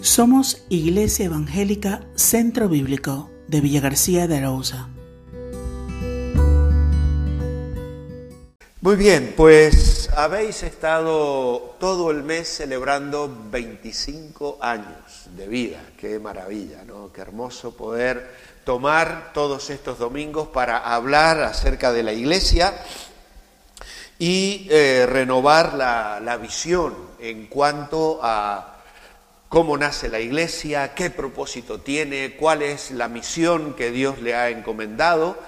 Somos Iglesia Evangélica Centro Bíblico de Villa García de Arauza. Muy bien, pues habéis estado todo el mes celebrando 25 años de vida. Qué maravilla, ¿no? Qué hermoso poder tomar todos estos domingos para hablar acerca de la iglesia y eh, renovar la, la visión en cuanto a cómo nace la iglesia, qué propósito tiene, cuál es la misión que Dios le ha encomendado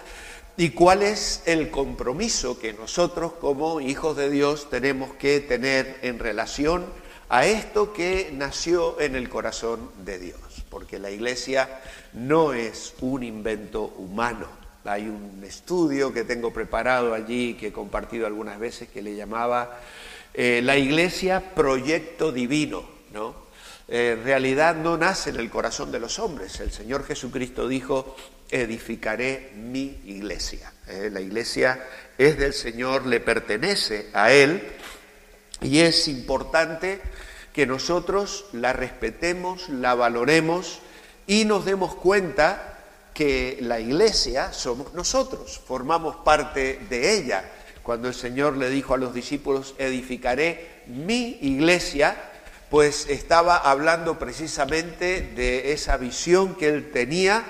y cuál es el compromiso que nosotros como hijos de Dios tenemos que tener en relación a esto que nació en el corazón de Dios, porque la iglesia no es un invento humano. Hay un estudio que tengo preparado allí, que he compartido algunas veces, que le llamaba eh, La iglesia proyecto divino, ¿no? En realidad no nace en el corazón de los hombres. El Señor Jesucristo dijo, edificaré mi iglesia. Eh, la iglesia es del Señor, le pertenece a Él y es importante que nosotros la respetemos, la valoremos y nos demos cuenta que la iglesia somos nosotros, formamos parte de ella. Cuando el Señor le dijo a los discípulos, edificaré mi iglesia, pues estaba hablando precisamente de esa visión que él tenía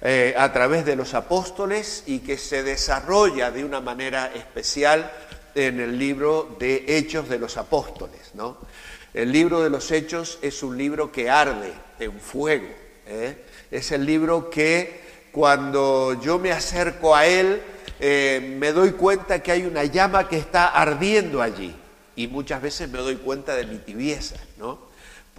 eh, a través de los apóstoles y que se desarrolla de una manera especial en el libro de Hechos de los Apóstoles. ¿no? El libro de los Hechos es un libro que arde en fuego. ¿eh? Es el libro que cuando yo me acerco a él eh, me doy cuenta que hay una llama que está ardiendo allí y muchas veces me doy cuenta de mi tibieza.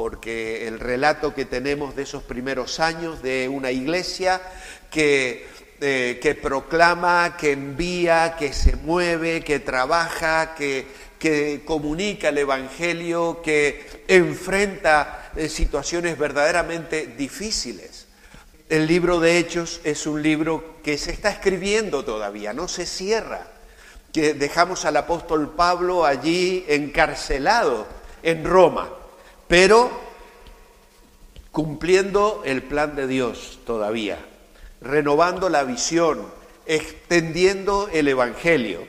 Porque el relato que tenemos de esos primeros años de una iglesia que, eh, que proclama, que envía, que se mueve, que trabaja, que, que comunica el Evangelio, que enfrenta eh, situaciones verdaderamente difíciles. El libro de Hechos es un libro que se está escribiendo todavía, no se cierra que dejamos al apóstol Pablo allí encarcelado en Roma, pero cumpliendo el plan de Dios todavía, renovando la visión, extendiendo el Evangelio.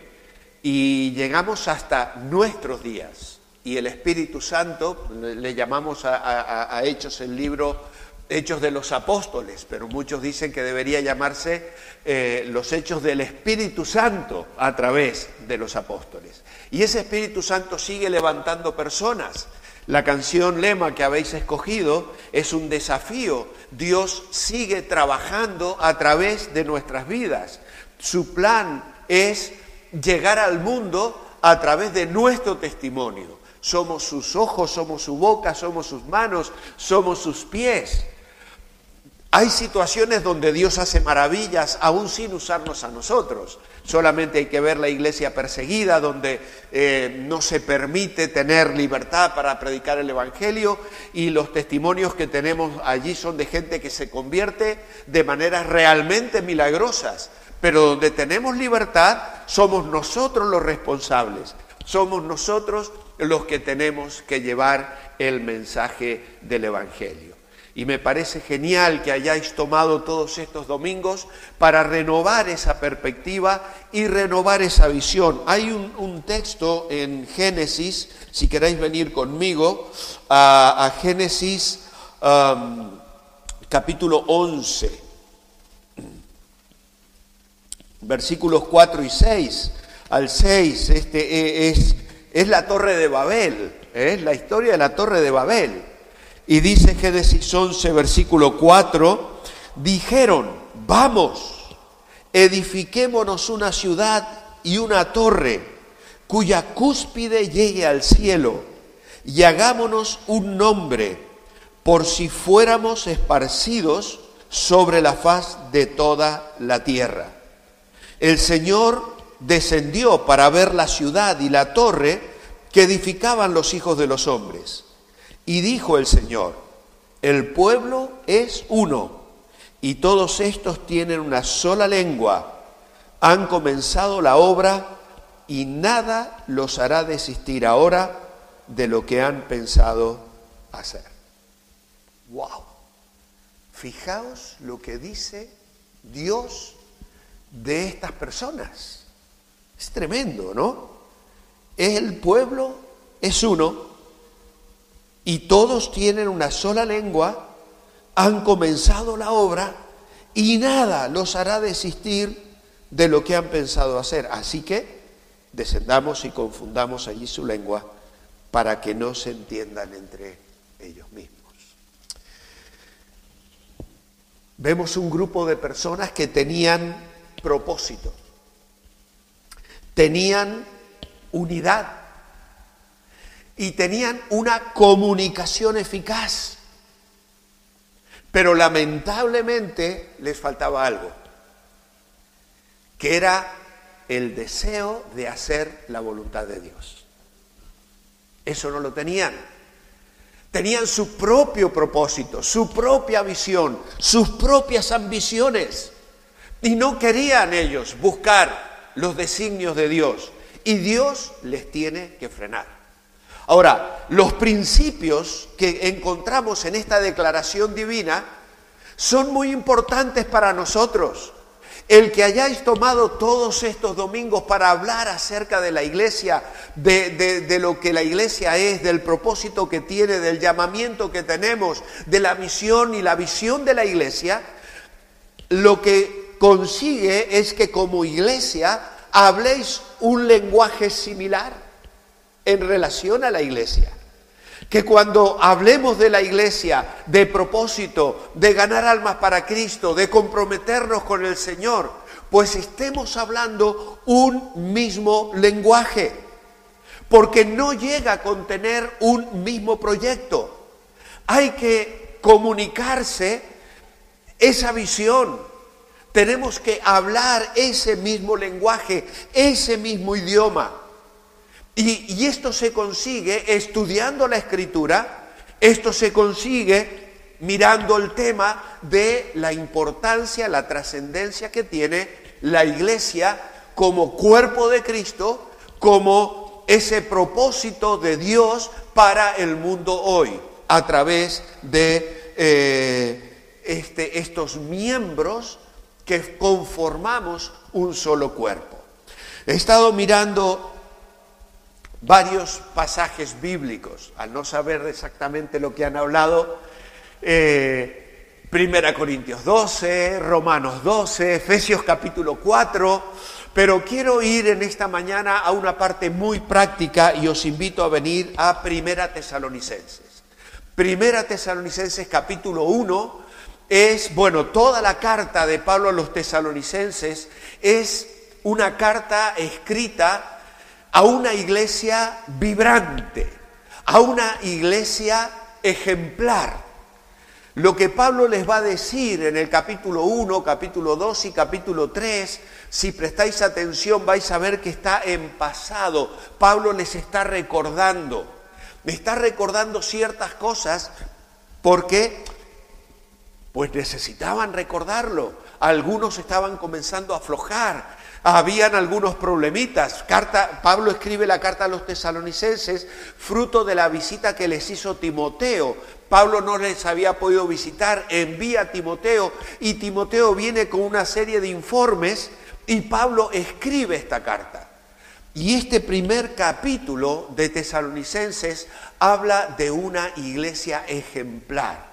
Y llegamos hasta nuestros días. Y el Espíritu Santo, le llamamos a, Hechos el libro Hechos de los Apóstoles, pero muchos dicen que debería llamarse eh, los Hechos del Espíritu Santo a través de los apóstoles. Y ese Espíritu Santo sigue levantando personas. La canción lema que habéis escogido es un desafío. Dios sigue trabajando a través de nuestras vidas. Su plan es llegar al mundo a través de nuestro testimonio. Somos sus ojos, somos su boca, somos sus manos, somos sus pies. Hay situaciones donde Dios hace maravillas aún sin usarnos a nosotros. Solamente hay que ver la iglesia perseguida, donde eh, no se permite tener libertad para predicar el Evangelio y los testimonios que tenemos allí son de gente que se convierte de maneras realmente milagrosas. Pero donde tenemos libertad somos nosotros los responsables, somos nosotros los que tenemos que llevar el mensaje del Evangelio. Y me parece genial que hayáis tomado todos estos domingos para renovar esa perspectiva y renovar esa visión. Hay un, texto en Génesis, si queréis venir conmigo, a, Génesis capítulo 11, versículos 4 y 6. Al 6, este es, es la torre de Babel, es la historia de la torre de Babel. Y dice Génesis 11, versículo 4, dijeron, vamos, edifiquémonos una ciudad y una torre cuya cúspide llegue al cielo y hagámonos un nombre por si fuéramos esparcidos sobre la faz de toda la tierra. El Señor descendió para ver la ciudad y la torre que edificaban los hijos de los hombres. Y dijo el Señor, el pueblo es uno y todos estos tienen una sola lengua. Han comenzado la obra y nada los hará desistir ahora de lo que han pensado hacer. ¡Wow! Fijaos lo que dice Dios de estas personas. Es tremendo, ¿no? El pueblo, es uno, y todos tienen una sola lengua, han comenzado la obra y nada los hará desistir de lo que han pensado hacer. Así que descendamos y confundamos allí su lengua para que no se entiendan entre ellos mismos. Vemos un grupo de personas que tenían propósito, tenían unidad y tenían una comunicación eficaz. Pero lamentablemente les faltaba algo, que era el deseo de hacer la voluntad de Dios. Eso no lo tenían. Tenían su propio propósito, su propia visión, sus propias ambiciones. Y no querían ellos buscar los designios de Dios. Y Dios les tiene que frenar. Ahora, los principios que encontramos en esta declaración divina son muy importantes para nosotros. El que hayáis tomado todos estos domingos para hablar acerca de la iglesia, de, lo que la iglesia es, del propósito que tiene, del llamamiento que tenemos, de la misión y la visión de la iglesia, lo que consigue es que como iglesia habléis un lenguaje similar en relación a la iglesia que cuando hablemos de la iglesia, de propósito, de ganar almas para Cristo, de comprometernos con el Señor, pues estemos hablando un mismo lenguaje, porque no llega a contener un mismo proyecto. Hay que comunicarse esa visión. Tenemos que hablar ese mismo lenguaje, ese mismo idioma. Y, esto se consigue estudiando la escritura, esto se consigue mirando el tema de la importancia, la trascendencia que tiene la iglesia como cuerpo de Cristo, como ese propósito de Dios para el mundo hoy, a través de eh, este, estos miembros que conformamos un solo cuerpo. He estado mirando varios pasajes bíblicos, al no saber exactamente lo que han hablado, eh, Primera Corintios 12, Romanos 12, Efesios capítulo 4, pero quiero ir en esta mañana a una parte muy práctica y os invito a venir a Primera Tesalonicenses. Primera Tesalonicenses capítulo 1 es, bueno, toda la carta de Pablo a los tesalonicenses es una carta escrita a una iglesia vibrante, a una iglesia ejemplar. Lo que Pablo les va a decir en el capítulo 1, capítulo 2 y capítulo 3, si prestáis atención vais a ver que está en pasado. Pablo les está recordando, está recordando ciertas cosas porque pues necesitaban recordarlo. Algunos estaban comenzando a aflojar, habían algunos problemitas. Carta, Pablo escribe la carta a los tesalonicenses fruto de la visita que les hizo Timoteo. Pablo no les había podido visitar, envía a Timoteo y Timoteo viene con una serie de informes y Pablo escribe esta carta. Y este primer capítulo de Tesalonicenses habla de una iglesia ejemplar.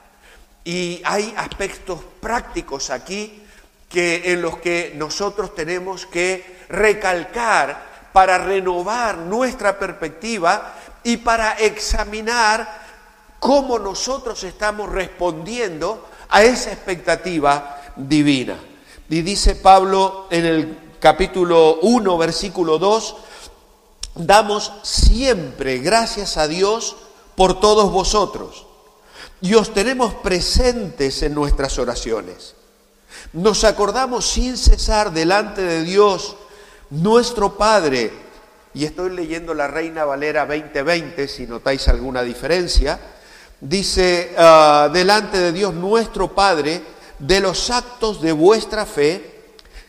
Y hay aspectos prácticos aquí que, en los que nosotros tenemos que recalcar para renovar nuestra perspectiva y para examinar cómo nosotros estamos respondiendo a esa expectativa divina. Y dice Pablo en el capítulo 1, versículo 2, damos siempre gracias a Dios por todos vosotros y os tenemos presentes en nuestras oraciones nos acordamos sin cesar delante de Dios, nuestro Padre, y estoy leyendo la Reina Valera 2020, si notáis alguna diferencia, dice, ah, delante de Dios nuestro Padre, de los actos de vuestra fe,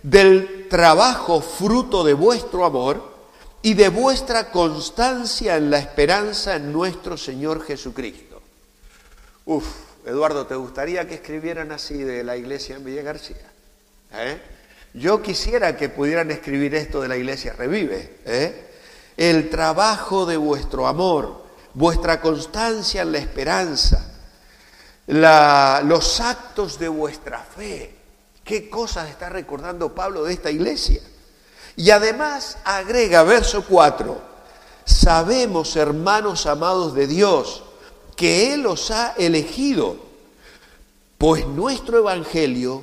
del trabajo fruto de vuestro amor y de vuestra constancia en la esperanza en nuestro Señor Jesucristo. Uf, Eduardo, ¿te gustaría que escribieran así de la iglesia en Villa García? ¿Eh? Yo quisiera que pudieran escribir esto de la iglesia Revive. ¿eh? El trabajo de vuestro amor, vuestra constancia en la esperanza, los actos de vuestra fe. ¿Qué cosas está recordando Pablo de esta iglesia? Y además agrega verso 4, sabemos, hermanos amados de Dios, que Él os ha elegido, pues nuestro Evangelio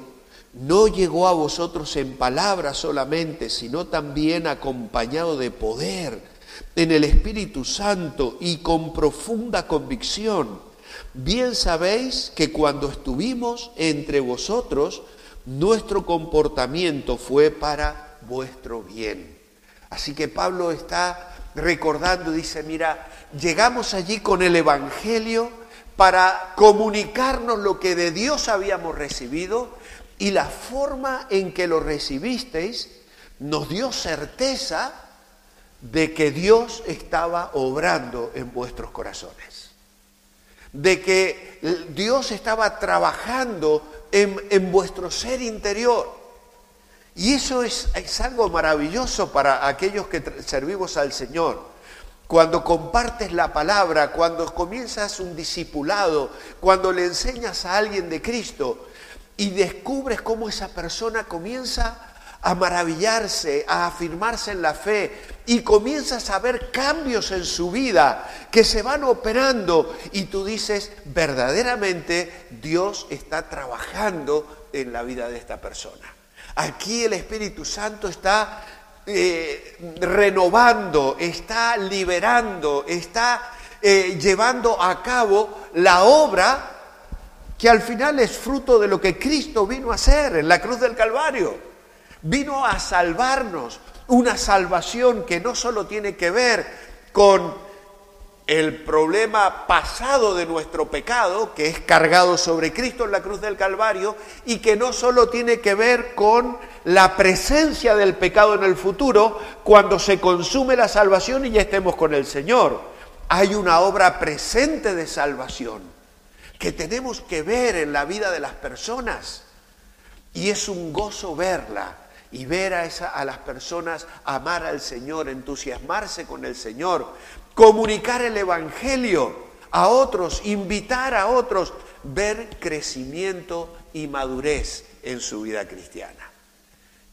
no llegó a vosotros en palabras solamente, sino también acompañado de poder, en el Espíritu Santo y con profunda convicción. Bien sabéis que cuando estuvimos entre vosotros, nuestro comportamiento fue para vuestro bien. Así que Pablo está recordando, dice, mira, llegamos allí con el Evangelio para comunicarnos lo que de Dios habíamos recibido y la forma en que lo recibisteis nos dio certeza de que Dios estaba obrando en vuestros corazones, de que Dios estaba trabajando en, en vuestro ser interior. Y eso es, es algo maravilloso para aquellos que servimos al Señor. Cuando compartes la palabra, cuando comienzas un discipulado, cuando le enseñas a alguien de Cristo, y descubres cómo esa persona comienza a maravillarse, a afirmarse en la fe y comienzas a ver cambios en su vida que se van operando y tú dices, verdaderamente Dios está trabajando en la vida de esta persona. Aquí el Espíritu Santo está eh, renovando, está liberando, está eh, llevando a cabo la obra que al final es fruto de lo que Cristo vino a hacer en la cruz del Calvario. Vino a salvarnos, una salvación que no solo tiene que ver con el problema pasado de nuestro pecado, que es cargado sobre Cristo en la cruz del Calvario, y que no solo tiene que ver con la presencia del pecado en el futuro, cuando se consume la salvación y ya estemos con el Señor. Hay una obra presente de salvación que tenemos que ver en la vida de las personas. Y es un gozo verla y ver a, esa, a las personas amar al Señor, entusiasmarse con el Señor, comunicar el Evangelio a otros, invitar a otros, ver crecimiento y madurez en su vida cristiana.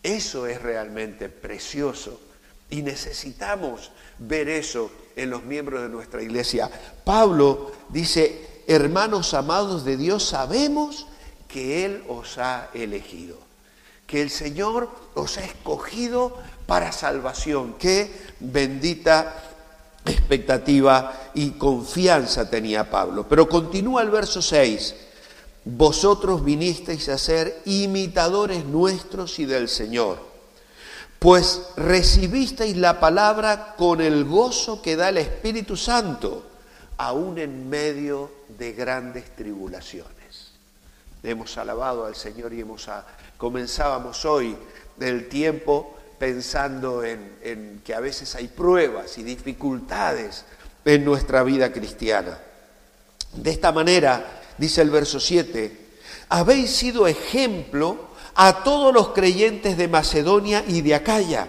Eso es realmente precioso y necesitamos ver eso en los miembros de nuestra iglesia. Pablo dice, hermanos amados de Dios, sabemos que Él os ha elegido, que el Señor os ha escogido para salvación. Qué bendita expectativa y confianza tenía Pablo. Pero continúa el verso 6. Vosotros vinisteis a ser imitadores nuestros y del Señor, pues recibisteis la palabra con el gozo que da el Espíritu Santo, aún en medio de grandes tribulaciones. Hemos alabado al Señor y hemos comenzábamos hoy del tiempo pensando en, que a veces hay pruebas y dificultades en nuestra vida cristiana. De esta manera, dice el verso 7, habéis sido ejemplo a todos los creyentes de Macedonia y de Acaya.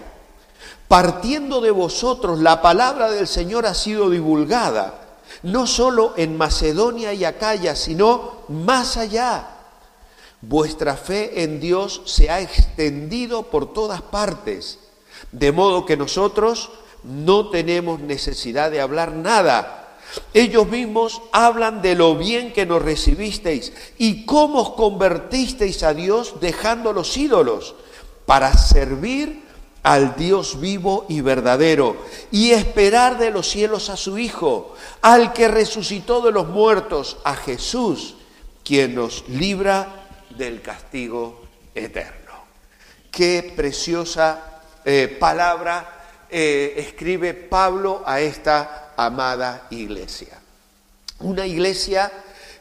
Partiendo de vosotros, la palabra del Señor ha sido divulgada no solo en Macedonia y Acaya, sino más allá. Vuestra fe en Dios se ha extendido por todas partes, de modo que nosotros no tenemos necesidad de hablar nada. Ellos mismos hablan de lo bien que nos recibisteis y cómo os convertisteis a Dios dejando los ídolos para servir al Dios vivo y verdadero y esperar de los cielos a su Hijo, al que resucitó de los muertos, a Jesús, quien nos libra del castigo eterno. Qué preciosa eh, palabra eh, escribe Pablo a esta amada iglesia. Una iglesia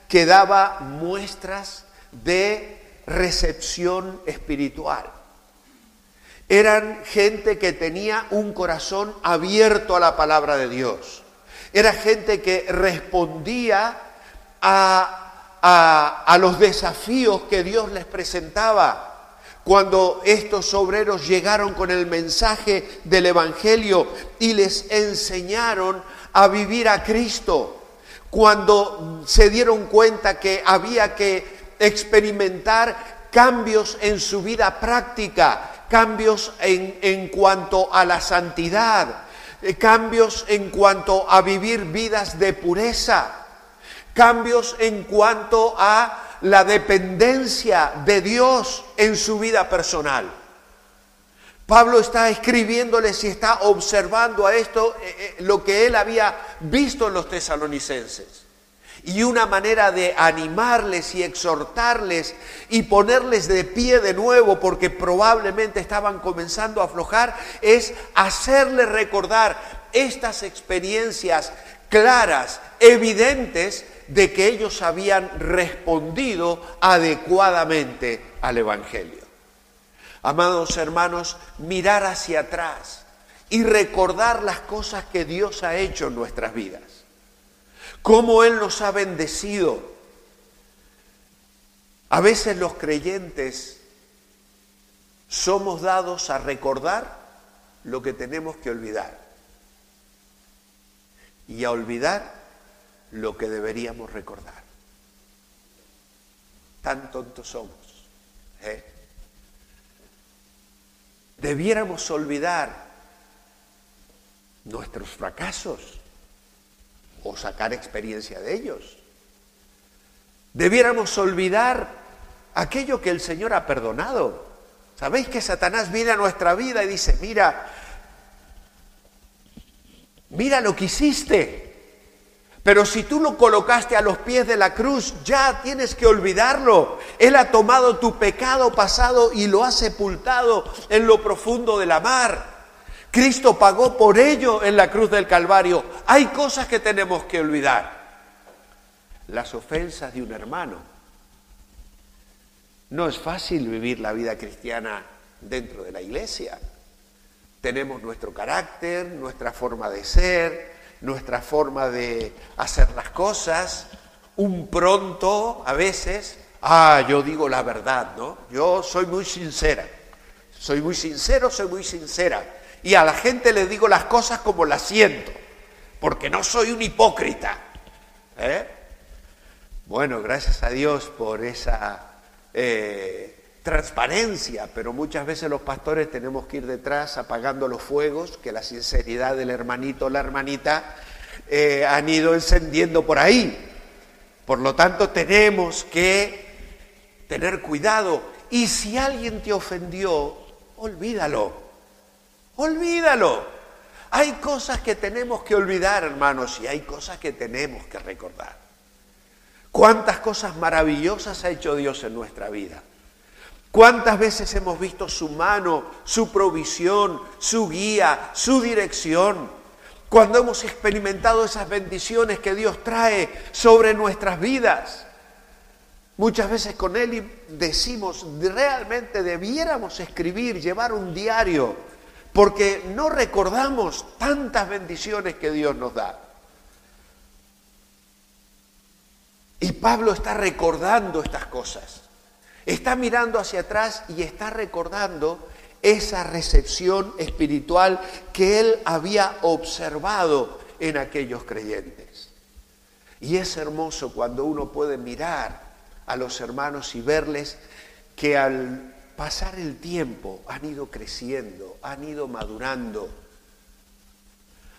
que daba muestras de recepción espiritual eran gente que tenía un corazón abierto a la palabra de Dios. Era gente que respondía a, a, los desafíos que Dios les presentaba cuando estos obreros llegaron con el mensaje del Evangelio y les enseñaron a vivir a Cristo, cuando se dieron cuenta que había que experimentar cambios en su vida práctica, cambios en, en cuanto a la santidad, eh, cambios en cuanto a vivir vidas de pureza cambios en cuanto a la dependencia de Dios en su vida personal. Pablo está escribiéndoles y está observando a esto eh, eh, lo que él había visto en los tesalonicenses. Y una manera de animarles y exhortarles y ponerles de pie de nuevo, porque probablemente estaban comenzando a aflojar, es hacerles recordar estas experiencias claras, evidentes, de que ellos habían respondido adecuadamente al Evangelio. Amados hermanos, mirar hacia atrás y recordar las cosas que Dios ha hecho en nuestras vidas, cómo Él nos ha bendecido. A veces los creyentes somos dados a recordar lo que tenemos que olvidar y a olvidar lo que deberíamos recordar. Tan tontos somos. ¿eh? Debiéramos olvidar nuestros fracasos o sacar experiencia de ellos. Debiéramos olvidar aquello que el Señor ha perdonado. ¿Sabéis que Satanás viene a nuestra vida y dice, mira, mira lo que hiciste? Pero si tú lo colocaste a los pies de la cruz, ya tienes que olvidarlo. Él ha tomado tu pecado pasado y lo ha sepultado en lo profundo de la mar. Cristo pagó por ello en la cruz del Calvario. Hay cosas que tenemos que olvidar. Las ofensas de un hermano. No es fácil vivir la vida cristiana dentro de la iglesia. Tenemos nuestro carácter, nuestra forma de ser, nuestra forma de hacer las cosas, un pronto a veces, ah, yo digo la verdad, ¿no? Yo soy muy sincera, soy muy sincero, soy muy sincera. Y a la gente le digo las cosas como las siento, porque no soy un hipócrita. ¿eh? Bueno, gracias a Dios por esa eh, transparencia, pero muchas veces los pastores tenemos que ir detrás apagando los fuegos que la sinceridad del hermanito o la hermanita eh, han ido encendiendo por ahí. Por lo tanto, tenemos que tener cuidado. Y si alguien te ofendió, olvídalo. Olvídalo. Hay cosas que tenemos que olvidar, hermanos, y hay cosas que tenemos que recordar. ¿Cuántas cosas maravillosas ha hecho Dios en nuestra vida? ¿Cuántas veces hemos visto su mano, su provisión, su guía, su dirección? Cuando hemos experimentado esas bendiciones que Dios trae sobre nuestras vidas. Muchas veces con Él decimos, realmente debiéramos escribir, llevar un diario, porque no recordamos tantas bendiciones que Dios nos da. Y Pablo está recordando estas cosas. Está mirando hacia atrás y está recordando esa recepción espiritual que él había observado en aquellos creyentes. Y es hermoso cuando uno puede mirar a los hermanos y verles que al pasar el tiempo han ido creciendo, han ido madurando,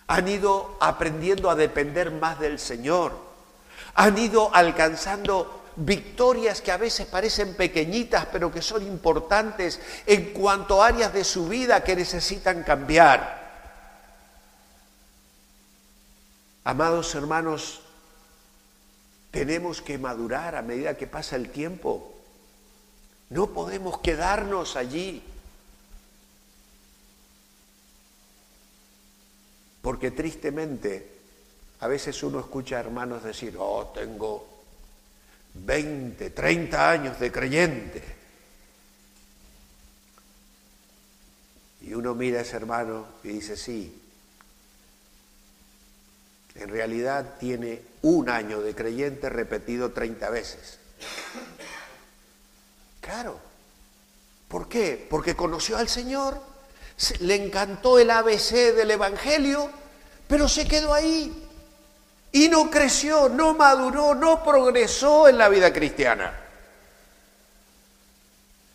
han ido aprendiendo a depender más del Señor, han ido alcanzando victorias que a veces parecen pequeñitas, pero que son importantes en cuanto a áreas de su vida que necesitan cambiar. Amados hermanos, tenemos que madurar a medida que pasa el tiempo. No podemos quedarnos allí. Porque tristemente a veces uno escucha a hermanos decir, oh, tengo 20, 30 años de creyente. Y uno mira a ese hermano y dice, sí, En realidad tiene un año de creyente repetido 30 veces. Claro. ¿Por qué? Porque conoció al Señor, le encantó el ABC del Evangelio, pero se quedó ahí. Y no creció, no maduró, no progresó en la vida cristiana.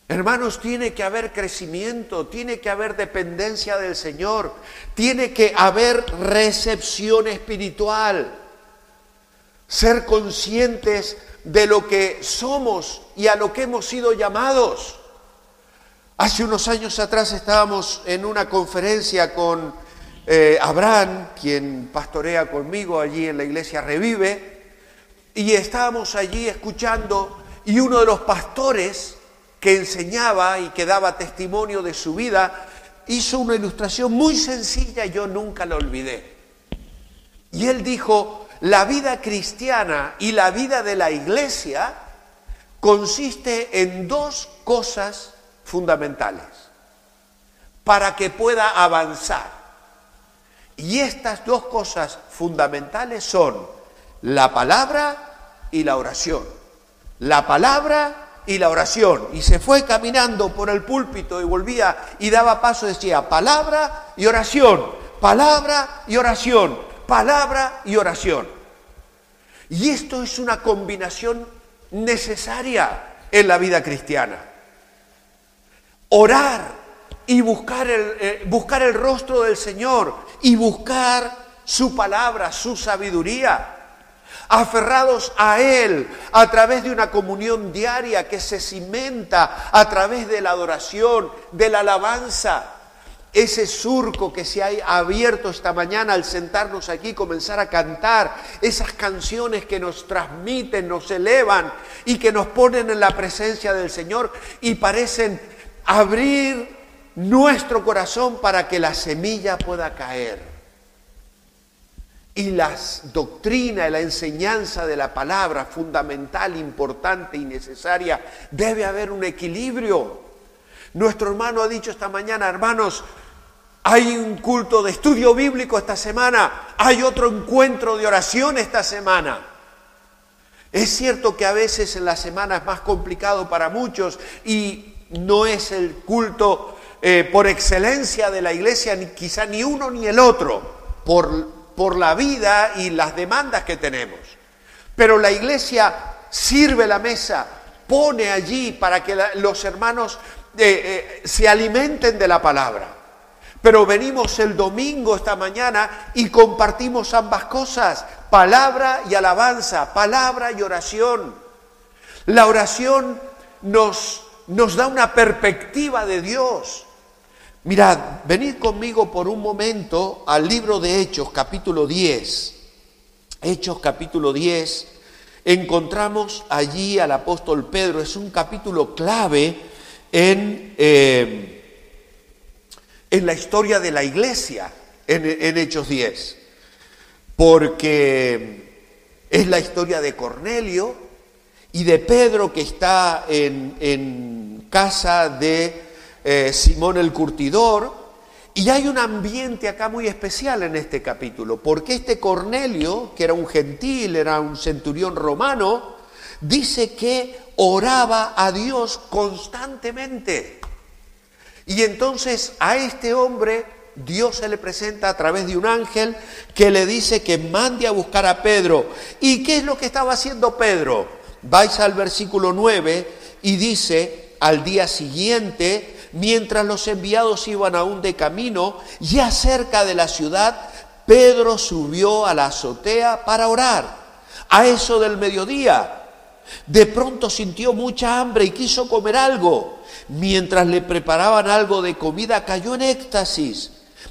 Hermanos, tiene que haber crecimiento, tiene que haber dependencia del Señor, tiene que haber recepción espiritual, ser conscientes de lo que somos y a lo que hemos sido llamados. Hace unos años atrás estábamos en una conferencia con eh, Abraham, quien pastorea conmigo allí en la iglesia Revive, y estábamos allí escuchando y uno de los pastores que enseñaba y que daba testimonio de su vida, hizo una ilustración muy sencilla yo nunca la olvidé. Y él dijo, la vida cristiana y la vida de la iglesia consiste en dos cosas fundamentales para que pueda avanzar. Y estas dos cosas fundamentales son la palabra y la oración. La palabra y la oración. Y se fue caminando por el púlpito y volvía y daba paso, decía, palabra y oración, palabra y oración, palabra y oración. Y esto es una combinación necesaria en la vida cristiana. Orar y buscar el, eh, buscar el rostro del Señor y buscar su palabra, su sabiduría aferrados a Él a través de una comunión diaria que se cimenta a través de la adoración, de la alabanza. Ese surco que se ha abierto esta mañana al sentarnos aquí, comenzar a cantar, esas canciones que nos transmiten, nos elevan y que nos ponen en la presencia del Señor y parecen abrir nuestro corazón para que la semilla pueda caer y las doctrinas, la enseñanza de la palabra fundamental, importante y necesaria, debe haber un equilibrio. Nuestro hermano ha dicho esta mañana, hermanos, hay un culto de estudio bíblico esta semana, hay otro encuentro de oración esta semana. Es cierto que a veces en la semana es más complicado para muchos y no es el culto eh, por excelencia de la iglesia, quizá ni uno ni el otro, por por la vida y las demandas que tenemos. Pero la iglesia sirve la mesa, pone allí para que los hermanos eh, eh, se alimenten de la palabra. Pero venimos el domingo esta mañana y compartimos ambas cosas, palabra y alabanza, palabra y oración. La oración nos, nos da una perspectiva de Dios. Mirad, venid conmigo por un momento al libro de Hechos, capítulo 10. Hechos, capítulo 10. Encontramos allí al apóstol Pedro. Es un capítulo clave en, eh, en la historia de la iglesia, en, Hechos 10. Porque es la historia de Cornelio y de Pedro que está en, en casa de eh, Simón el Curtidor, y hay un ambiente acá muy especial en este capítulo, porque este Cornelio, que era un gentil, era un centurión romano, dice que oraba a Dios constantemente. Y entonces a este hombre Dios se le presenta a través de un ángel que le dice que mande a buscar a Pedro. ¿Y qué es lo que estaba haciendo Pedro? Vais al versículo 9 y dice, al día siguiente mientras los enviados iban aún de camino, ya cerca de la ciudad, Pedro subió a la azotea para orar. A eso del mediodía, de pronto sintió mucha hambre y quiso comer algo. Mientras le preparaban algo de comida, cayó en éxtasis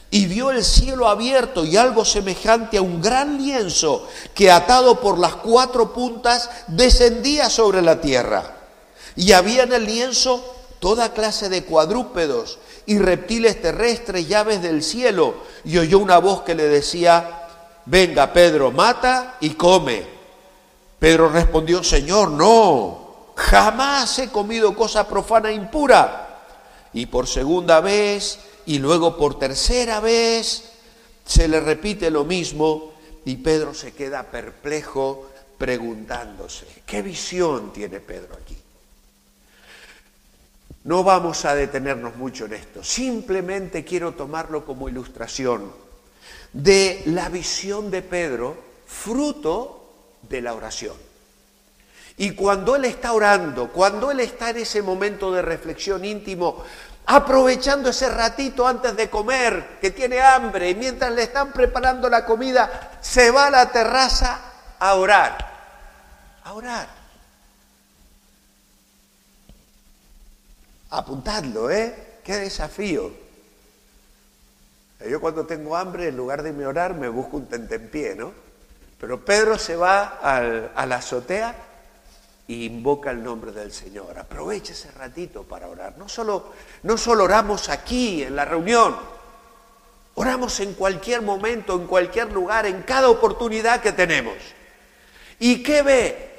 y vio el cielo abierto y algo semejante a un gran lienzo que atado por las cuatro puntas descendía sobre la tierra. Y había en el lienzo toda clase de cuadrúpedos y reptiles terrestres y aves del cielo, y oyó una voz que le decía, venga Pedro, mata y come. Pedro respondió, Señor, no, jamás he comido cosa profana e impura. Y por segunda vez y luego por tercera vez se le repite lo mismo, y Pedro se queda perplejo preguntándose, ¿qué visión tiene Pedro? No vamos a detenernos mucho en esto, simplemente quiero tomarlo como ilustración de la visión de Pedro, fruto de la oración. Y cuando él está orando, cuando él está en ese momento de reflexión íntimo, aprovechando ese ratito antes de comer, que tiene hambre, y mientras le están preparando la comida, se va a la terraza a orar, a orar. Apuntadlo, ¿eh? Qué desafío. Yo cuando tengo hambre, en lugar de irme orar, me busco un tentempié, ¿no? Pero Pedro se va a la azotea e invoca el nombre del Señor. Aprovecha ese ratito para orar. No solo, no solo oramos aquí, en la reunión, oramos en cualquier momento, en cualquier lugar, en cada oportunidad que tenemos. ¿Y qué ve?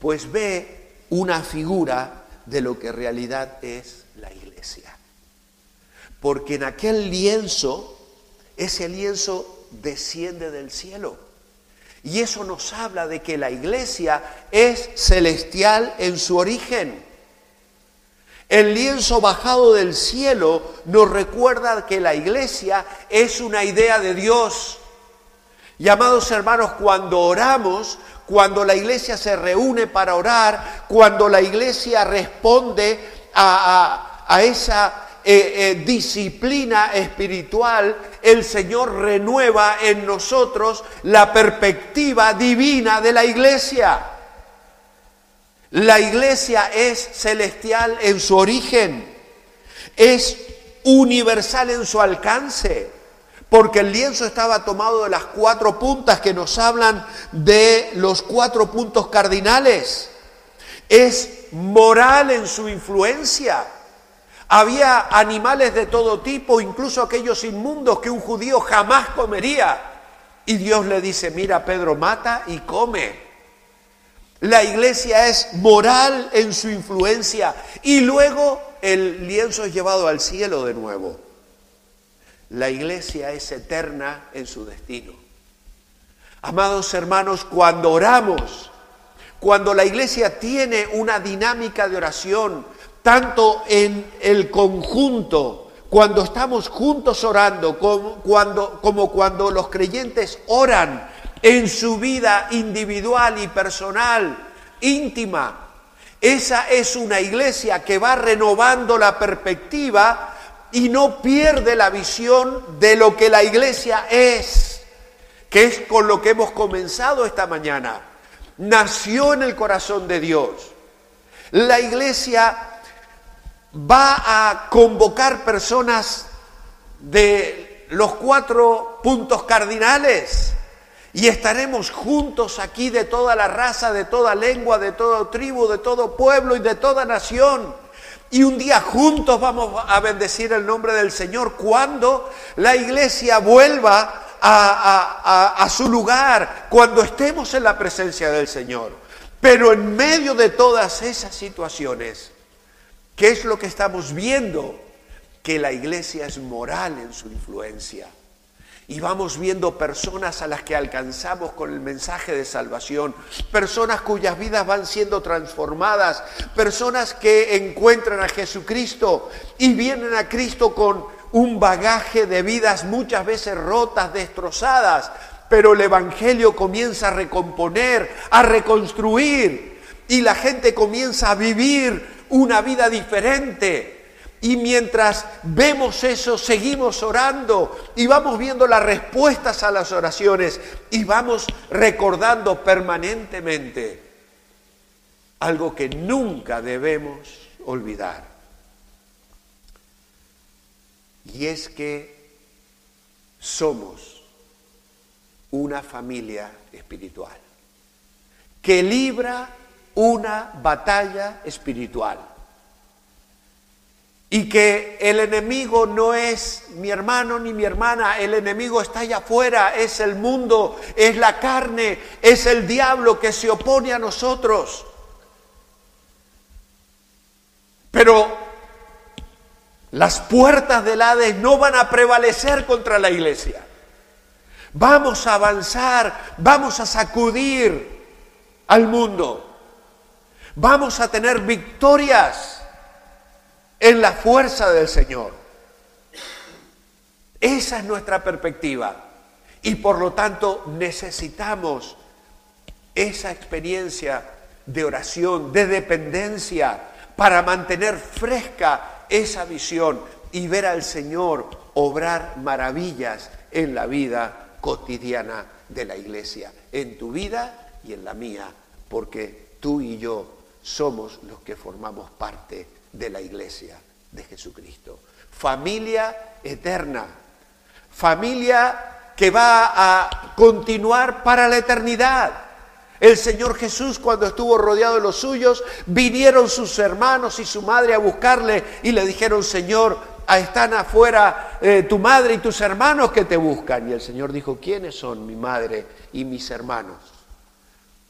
Pues ve una figura de lo que en realidad es la iglesia. Porque en aquel lienzo, ese lienzo desciende del cielo. Y eso nos habla de que la iglesia es celestial en su origen. El lienzo bajado del cielo nos recuerda que la iglesia es una idea de Dios. Y amados hermanos, cuando oramos, cuando la iglesia se reúne para orar, cuando la iglesia responde a, esa eh, eh, disciplina espiritual, el Señor renueva en nosotros la perspectiva divina de la iglesia. La iglesia es celestial en su origen, es universal en su alcance porque el lienzo estaba tomado de las cuatro puntas que nos hablan de los cuatro puntos cardinales. Es moral en su influencia. Había animales de todo tipo, incluso aquellos inmundos que un judío jamás comería. Y Dios le dice, mira Pedro, mata y come. La iglesia es moral en su influencia. Y luego el lienzo es llevado al cielo de nuevo. La iglesia es eterna en su destino. Amados hermanos, cuando oramos, cuando la iglesia tiene una dinámica de oración, tanto en el conjunto, cuando estamos juntos orando, como cuando, como cuando los creyentes oran en su vida individual y personal, íntima, esa es una iglesia que va renovando la perspectiva y no pierde la visión de lo que la iglesia es, que es con lo que hemos comenzado esta mañana. Nació en el corazón de Dios. La iglesia va a convocar personas de los cuatro puntos cardinales y estaremos juntos aquí de toda la raza, de toda lengua, de toda tribu, de todo pueblo y de toda nación y un día juntos vamos a bendecir el nombre del Señor cuando la iglesia vuelva a, a, su lugar, cuando estemos en la presencia del Señor. Pero en medio de todas esas situaciones, ¿qué es lo que estamos viendo? Que la iglesia es moral en su influencia y vamos viendo personas a las que alcanzamos con el mensaje de salvación, personas cuyas vidas van siendo transformadas, personas que encuentran a Jesucristo y vienen a Cristo con un bagaje de vidas muchas veces rotas, destrozadas, pero el Evangelio comienza a recomponer, a reconstruir y la gente comienza a vivir una vida diferente y mientras vemos eso, seguimos orando y vamos viendo las respuestas a las oraciones y vamos recordando permanentemente algo que nunca debemos olvidar. Y es que somos una familia espiritual que libra una batalla espiritual y que el enemigo no es mi hermano ni mi hermana, el enemigo está allá afuera, es el mundo, es la carne, es el diablo que se opone a nosotros. Pero las puertas del Hades no van a prevalecer contra la iglesia. Vamos a avanzar, vamos a sacudir al mundo. Vamos a tener victorias en la fuerza del Señor. Esa es nuestra perspectiva. Y por lo tanto necesitamos esa experiencia de oración, de dependencia, para mantener fresca esa visión y ver al Señor obrar maravillas en la vida cotidiana de la iglesia, en tu vida y en la mía, porque tú y yo somos los que formamos parte de la iglesia de Jesucristo. Familia eterna, familia que va a continuar para la eternidad. El Señor Jesús cuando estuvo rodeado de los suyos, vinieron sus hermanos y su madre a buscarle y le dijeron, Señor, están afuera eh, tu madre y tus hermanos que te buscan. Y el Señor dijo, ¿quiénes son mi madre y mis hermanos?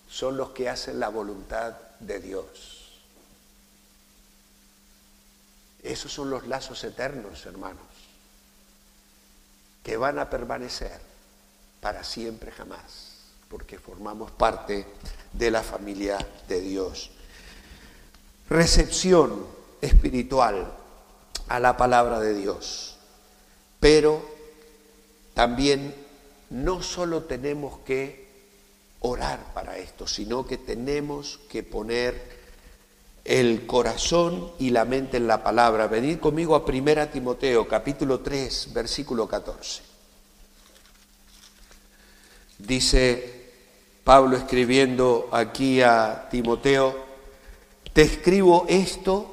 Son los que hacen la voluntad de Dios. Esos son los lazos eternos, hermanos, que van a permanecer para siempre jamás, porque formamos parte de la familia de Dios. Recepción espiritual a la palabra de Dios, pero también no solo tenemos que orar para esto, sino que tenemos que poner el corazón y la mente en la palabra. Venid conmigo a 1 Timoteo, capítulo 3, versículo 14. Dice Pablo escribiendo aquí a Timoteo, te escribo esto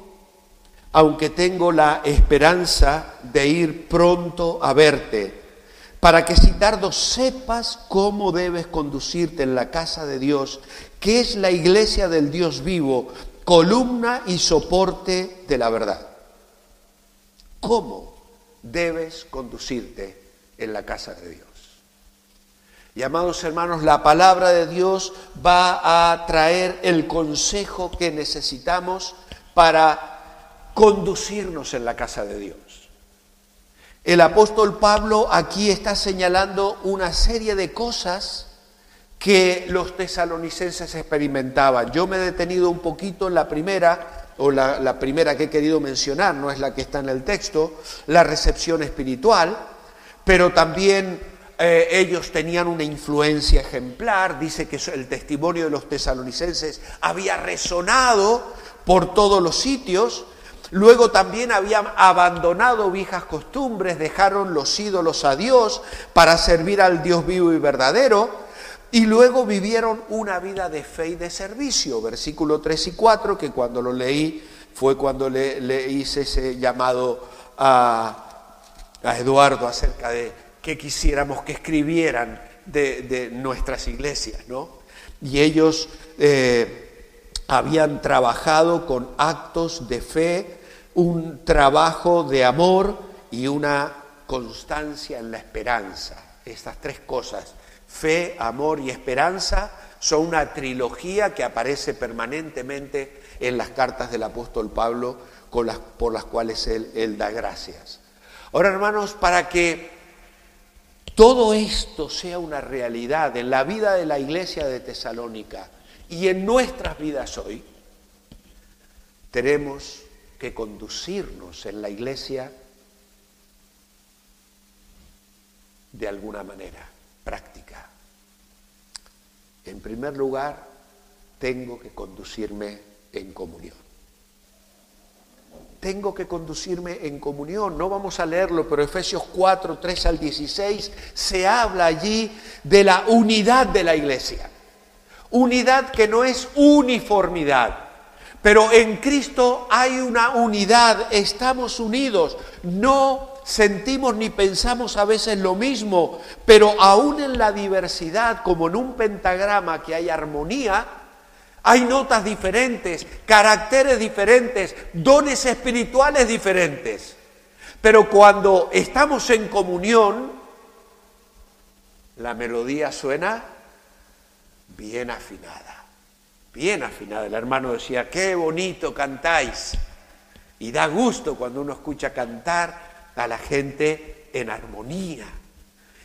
aunque tengo la esperanza de ir pronto a verte para que si tardo sepas cómo debes conducirte en la casa de Dios, que es la iglesia del Dios vivo, columna y soporte de la verdad. ¿Cómo debes conducirte en la casa de Dios? Y amados hermanos, la palabra de Dios va a traer el consejo que necesitamos para conducirnos en la casa de Dios. El apóstol Pablo aquí está señalando una serie de cosas que los tesalonicenses experimentaban. Yo me he detenido un poquito en la primera, o la, primera que he querido mencionar, no es la que está en el texto, la recepción espiritual, pero también eh, ellos tenían una influencia ejemplar, dice que el testimonio de los tesalonicenses había resonado por todos los sitios, Luego también habían abandonado viejas costumbres, dejaron los ídolos a Dios para servir al Dios vivo y verdadero. Y luego vivieron una vida de fe y de servicio. Versículo 3 y 4, que cuando lo leí fue cuando le, hice ese llamado a, Eduardo acerca de que quisiéramos que escribieran de, nuestras iglesias, ¿no? Y ellos eh, habían trabajado con actos de fe, un trabajo de amor y una constancia en la esperanza. Estas tres cosas, fe, amor y esperanza, son una trilogía que aparece permanentemente en las cartas del apóstol Pablo por las cuales él da gracias. Ahora, hermanos, para que todo esto sea una realidad en la vida de la iglesia de Tesalónica y en nuestras vidas hoy, tenemos que conducirnos en la iglesia de alguna manera práctica. En primer lugar, tengo que conducirme en comunión. Tengo que conducirme en comunión. No vamos a leerlo, pero Efesios 4, 3 al 16 se habla allí de la unidad de la iglesia. Unidad que no es uniformidad pero en Cristo hay una unidad, estamos unidos, no sentimos ni pensamos a veces lo mismo, pero aún en la diversidad, como en un pentagrama que hay armonía, hay notas diferentes, caracteres diferentes, dones espirituales diferentes. Pero cuando estamos en comunión, la melodía suena bien afinada bien afinada. El hermano decía, qué bonito cantáis. Y da gusto cuando uno escucha cantar a la gente en armonía.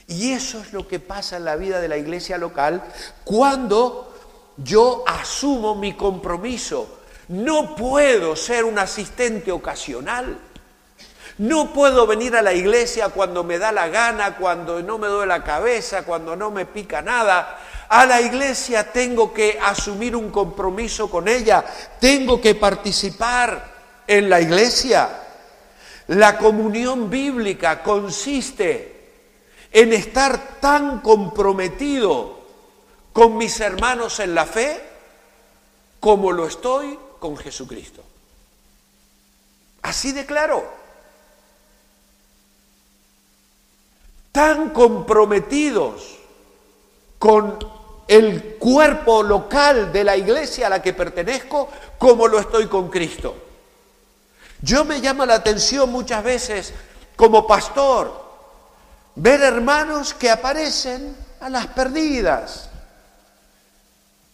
Y eso es lo que pasa en la vida de la iglesia local cuando yo asumo mi compromiso. No puedo ser un asistente ocasional. No puedo venir a la iglesia cuando me da la gana, cuando no me duele la cabeza, cuando no me pica nada. A la iglesia tengo que asumir un compromiso con ella, tengo que participar en la iglesia. La comunión bíblica consiste en estar tan comprometido con mis hermanos en la fe como lo estoy con Jesucristo. Así de claro. Tan comprometidos con el cuerpo local de la iglesia a la que pertenezco como lo estoy con Cristo. Yo me llama la atención muchas veces como pastor ver hermanos que aparecen a las perdidas.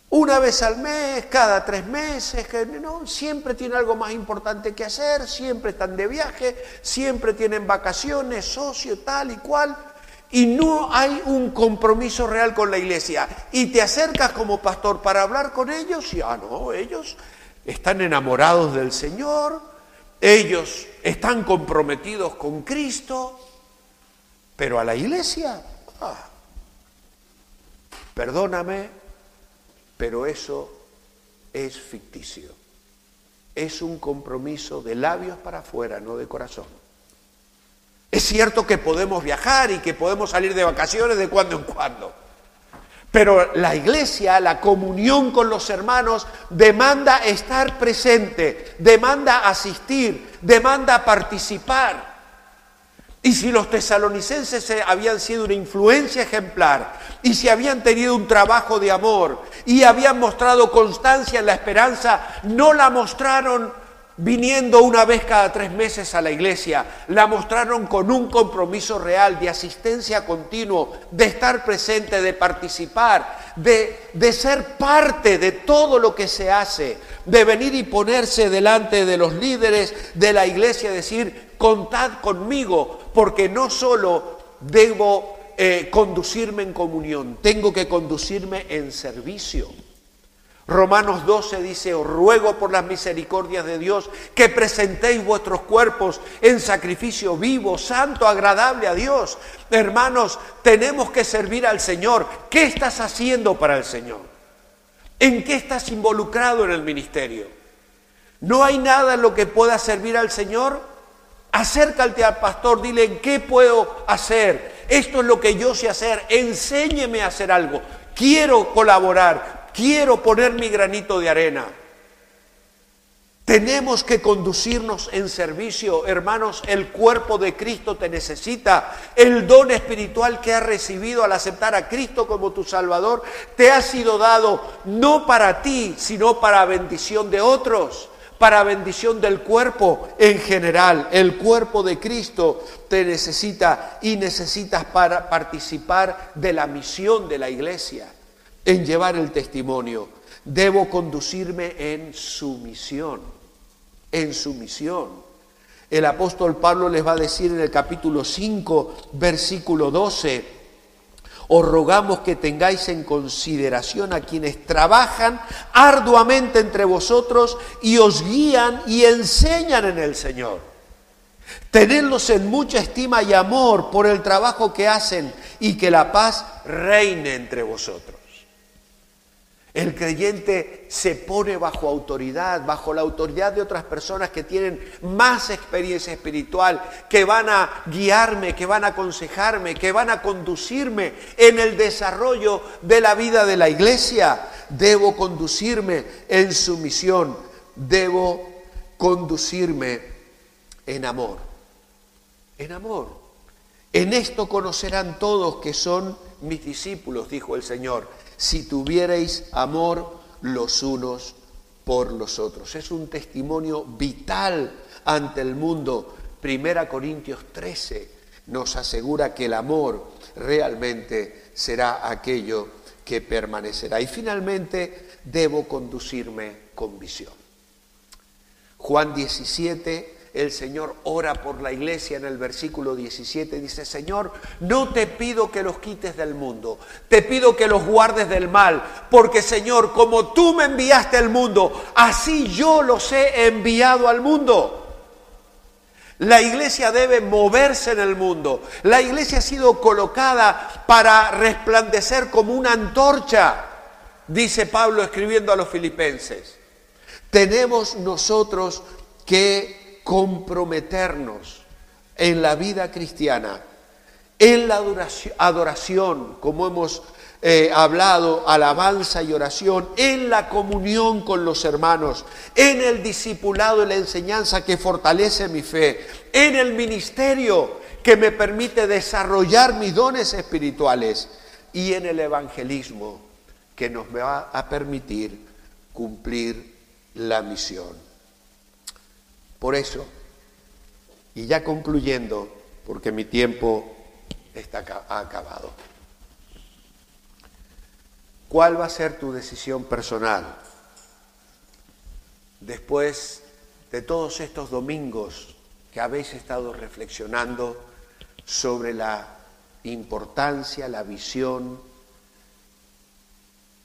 Una vez al mes, cada tres meses, que no, siempre tienen algo más importante que hacer, siempre están de viaje, siempre tienen vacaciones, socio, tal y cual, y no hay un compromiso real con la iglesia. Y te acercas como pastor para hablar con ellos y, ah, no, ellos están enamorados del Señor, ellos están comprometidos con Cristo, pero a la iglesia, ah, perdóname, pero eso es ficticio. Es un compromiso de labios para afuera, no de corazón. Es cierto que podemos viajar y que podemos salir de vacaciones de cuando en cuando. Pero la iglesia, la comunión con los hermanos, demanda estar presente, demanda asistir, demanda participar. Y si los tesalonicenses habían sido una influencia ejemplar, y si habían tenido un trabajo de amor, y habían mostrado constancia en la esperanza, no la mostraron viniendo una vez cada tres meses a la iglesia, la mostraron con un compromiso real de asistencia continuo, de estar presente, de participar, de, de ser parte de todo lo que se hace, de venir y ponerse delante de los líderes de la iglesia decir, contad conmigo, porque no solo debo eh, conducirme en comunión, tengo que conducirme en servicio. Romanos 12 dice, os ruego por las misericordias de Dios que presentéis vuestros cuerpos en sacrificio vivo, santo, agradable a Dios. Hermanos, tenemos que servir al Señor. ¿Qué estás haciendo para el Señor? ¿En qué estás involucrado en el ministerio? ¿No hay nada en lo que pueda servir al Señor? Acércate al pastor, dile, ¿qué puedo hacer? Esto es lo que yo sé hacer, enséñeme a hacer algo. Quiero colaborar, quiero poner mi granito de arena. Tenemos que conducirnos en servicio, hermanos, el cuerpo de Cristo te necesita. El don espiritual que has recibido al aceptar a Cristo como tu Salvador te ha sido dado no para ti, sino para bendición de otros para bendición del cuerpo en general. El cuerpo de Cristo te necesita y necesitas para participar de la misión de la iglesia, en llevar el testimonio. Debo conducirme en su misión, en su misión. El apóstol Pablo les va a decir en el capítulo 5, versículo 12, os rogamos que tengáis en consideración a quienes trabajan arduamente entre vosotros y os guían y enseñan en el Señor. Tenedlos en mucha estima y amor por el trabajo que hacen y que la paz reine entre vosotros. El creyente se pone bajo autoridad, bajo la autoridad de otras personas que tienen más experiencia espiritual, que van a guiarme, que van a aconsejarme, que van a conducirme en el desarrollo de la vida de la iglesia. Debo conducirme en su misión, debo conducirme en amor. En amor. En esto conocerán todos que son mis discípulos, dijo el Señor si tuvierais amor los unos por los otros. Es un testimonio vital ante el mundo. Primera Corintios 13 nos asegura que el amor realmente será aquello que permanecerá. Y finalmente debo conducirme con visión. Juan 17 el Señor ora por la iglesia en el versículo 17. Dice, Señor, no te pido que los quites del mundo, te pido que los guardes del mal, porque Señor, como tú me enviaste al mundo, así yo los he enviado al mundo. La iglesia debe moverse en el mundo. La iglesia ha sido colocada para resplandecer como una antorcha, dice Pablo escribiendo a los filipenses. Tenemos nosotros que comprometernos en la vida cristiana, en la adoración, como hemos eh, hablado, alabanza y oración, en la comunión con los hermanos, en el discipulado y la enseñanza que fortalece mi fe, en el ministerio que me permite desarrollar mis dones espirituales y en el evangelismo que nos va a permitir cumplir la misión. Por eso, y ya concluyendo, porque mi tiempo está acabado. ¿Cuál va a ser tu decisión personal después de todos estos domingos que habéis estado reflexionando sobre la importancia, la visión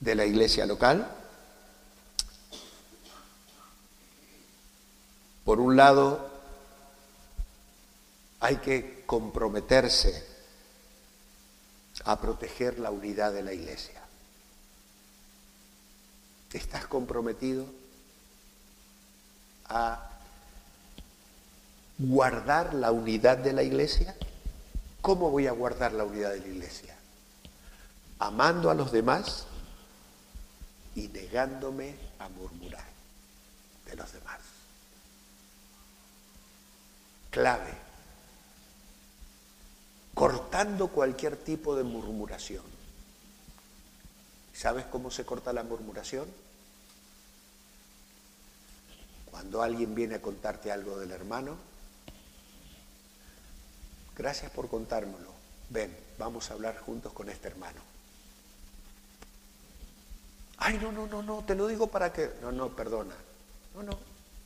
de la iglesia local? Por un lado, hay que comprometerse a proteger la unidad de la iglesia. ¿Estás comprometido a guardar la unidad de la iglesia? ¿Cómo voy a guardar la unidad de la iglesia? Amando a los demás y negándome a murmurar de los demás. Clave. Cortando cualquier tipo de murmuración. ¿Sabes cómo se corta la murmuración? Cuando alguien viene a contarte algo del hermano, gracias por contármelo. Ven, vamos a hablar juntos con este hermano. Ay, no, no, no, no, te lo digo para que... No, no, perdona. No, no,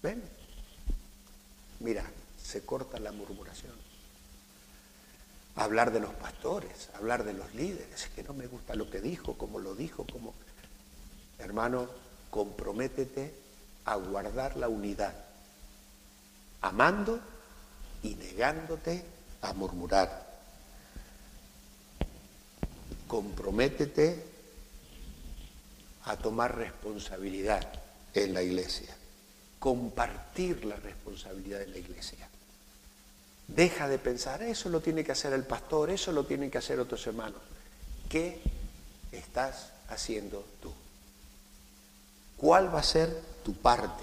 ven. Mira, se corta la murmuración hablar de los pastores, hablar de los líderes, que no me gusta lo que dijo, cómo lo dijo, cómo... Hermano, comprométete a guardar la unidad, amando y negándote a murmurar. Comprométete a tomar responsabilidad en la iglesia, compartir la responsabilidad en la iglesia. Deja de pensar, eso lo tiene que hacer el pastor, eso lo tienen que hacer otros hermanos. ¿Qué estás haciendo tú? ¿Cuál va a ser tu parte?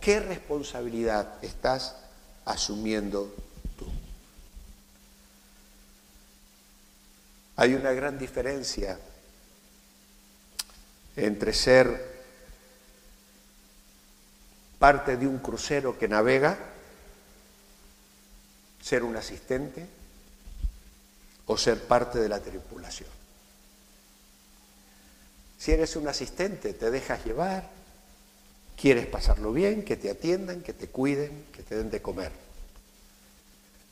¿Qué responsabilidad estás asumiendo tú? Hay una gran diferencia entre ser parte de un crucero que navega ser un asistente o ser parte de la tripulación. Si eres un asistente, te dejas llevar, quieres pasarlo bien, que te atiendan, que te cuiden, que te den de comer.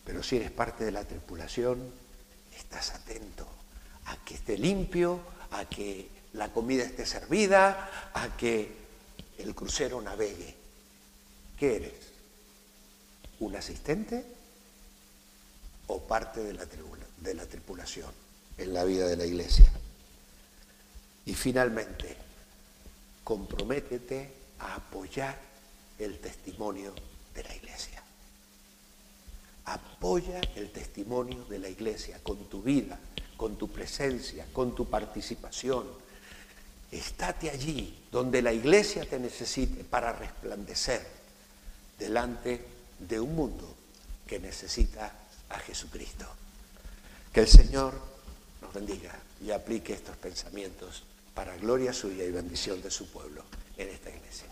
Pero si eres parte de la tripulación, estás atento a que esté limpio, a que la comida esté servida, a que el crucero navegue. ¿Qué eres? ¿Un asistente o parte de la, tripulación en la vida de la iglesia. Y finalmente, comprométete a apoyar el testimonio de la iglesia. Apoya el testimonio de la iglesia con tu vida, con tu presencia, con tu participación. Estate allí donde la iglesia te necesite para resplandecer delante de un mundo que necesita a Jesucristo. Que el Señor nos bendiga y aplique estos pensamientos para gloria suya y bendición de su pueblo en esta iglesia.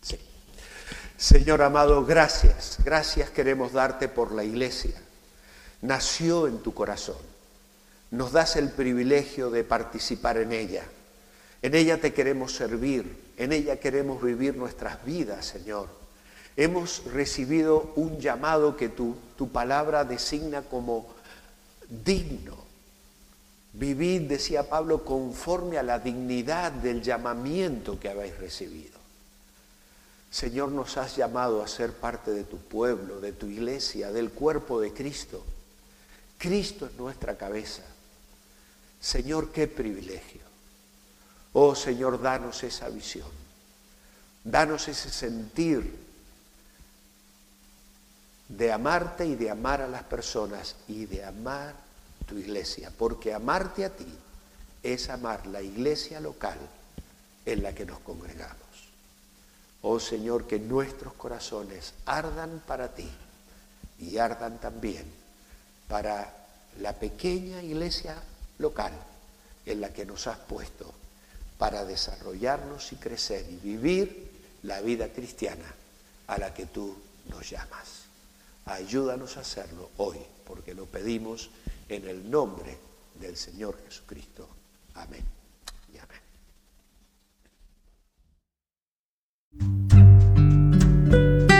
Sí. Señor amado, gracias, gracias queremos darte por la iglesia. Nació en tu corazón. Nos das el privilegio de participar en ella. En ella te queremos servir, en ella queremos vivir nuestras vidas, Señor. Hemos recibido un llamado que tu, tu palabra designa como digno. Vivid, decía Pablo, conforme a la dignidad del llamamiento que habéis recibido. Señor, nos has llamado a ser parte de tu pueblo, de tu iglesia, del cuerpo de Cristo. Cristo es nuestra cabeza. Señor, qué privilegio. Oh Señor, danos esa visión. Danos ese sentir de amarte y de amar a las personas y de amar tu iglesia, porque amarte a ti es amar la iglesia local en la que nos congregamos. Oh Señor, que nuestros corazones ardan para ti y ardan también para la pequeña iglesia local en la que nos has puesto para desarrollarnos y crecer y vivir la vida cristiana a la que tú nos llamas. Ayúdanos a hacerlo hoy, porque lo pedimos en el nombre del Señor Jesucristo. Amén. Amén.